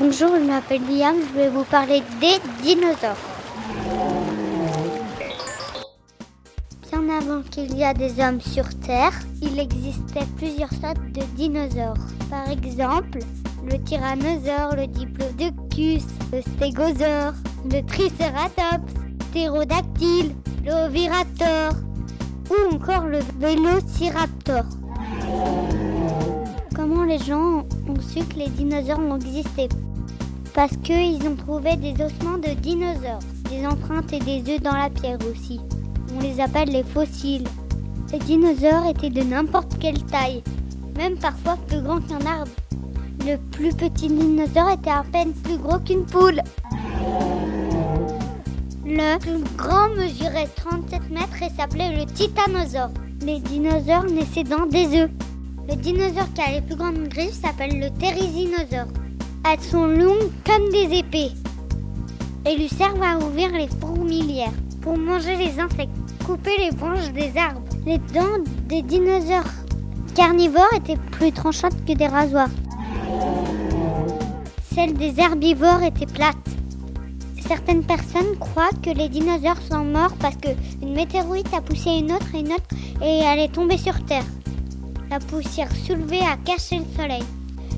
Bonjour, je m'appelle Liam, je vais vous parler des dinosaures. Bien avant qu'il y ait des hommes sur Terre, il existait plusieurs sortes de dinosaures. Par exemple, le tyrannosaure, le diplodocus, le stégosaure, le triceratops, le l'oviraptor ou encore le vélociraptor. Comment les gens ont su que les dinosaures ont existé Parce qu'ils ont trouvé des ossements de dinosaures, des empreintes et des œufs dans la pierre aussi. On les appelle les fossiles. Les dinosaures étaient de n'importe quelle taille, même parfois plus grands qu'un arbre. Le plus petit dinosaure était à peine plus gros qu'une poule. Le plus grand mesurait 37 mètres et s'appelait le titanosaure. Les dinosaures naissaient dans des œufs. Le dinosaure qui a les plus grandes griffes s'appelle le therizinosaure. Elles sont longues comme des épées et lui servent à ouvrir les fourmilières pour manger les insectes, couper les branches des arbres. Les dents des dinosaures carnivores étaient plus tranchantes que des rasoirs. Celles des herbivores étaient plates. Certaines personnes croient que les dinosaures sont morts parce qu'une météorite a poussé une autre et une autre et elle est tombée sur Terre. La poussière soulevée a caché le soleil.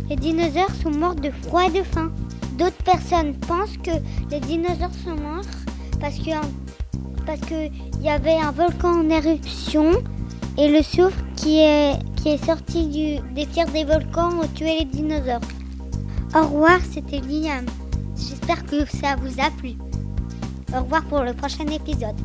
Les dinosaures sont morts de froid et de faim. D'autres personnes pensent que les dinosaures sont morts parce que parce qu'il y avait un volcan en éruption et le soufre qui est, qui est sorti du, des tirs des volcans a tué les dinosaures. Au revoir, c'était Liam. J'espère que ça vous a plu. Au revoir pour le prochain épisode.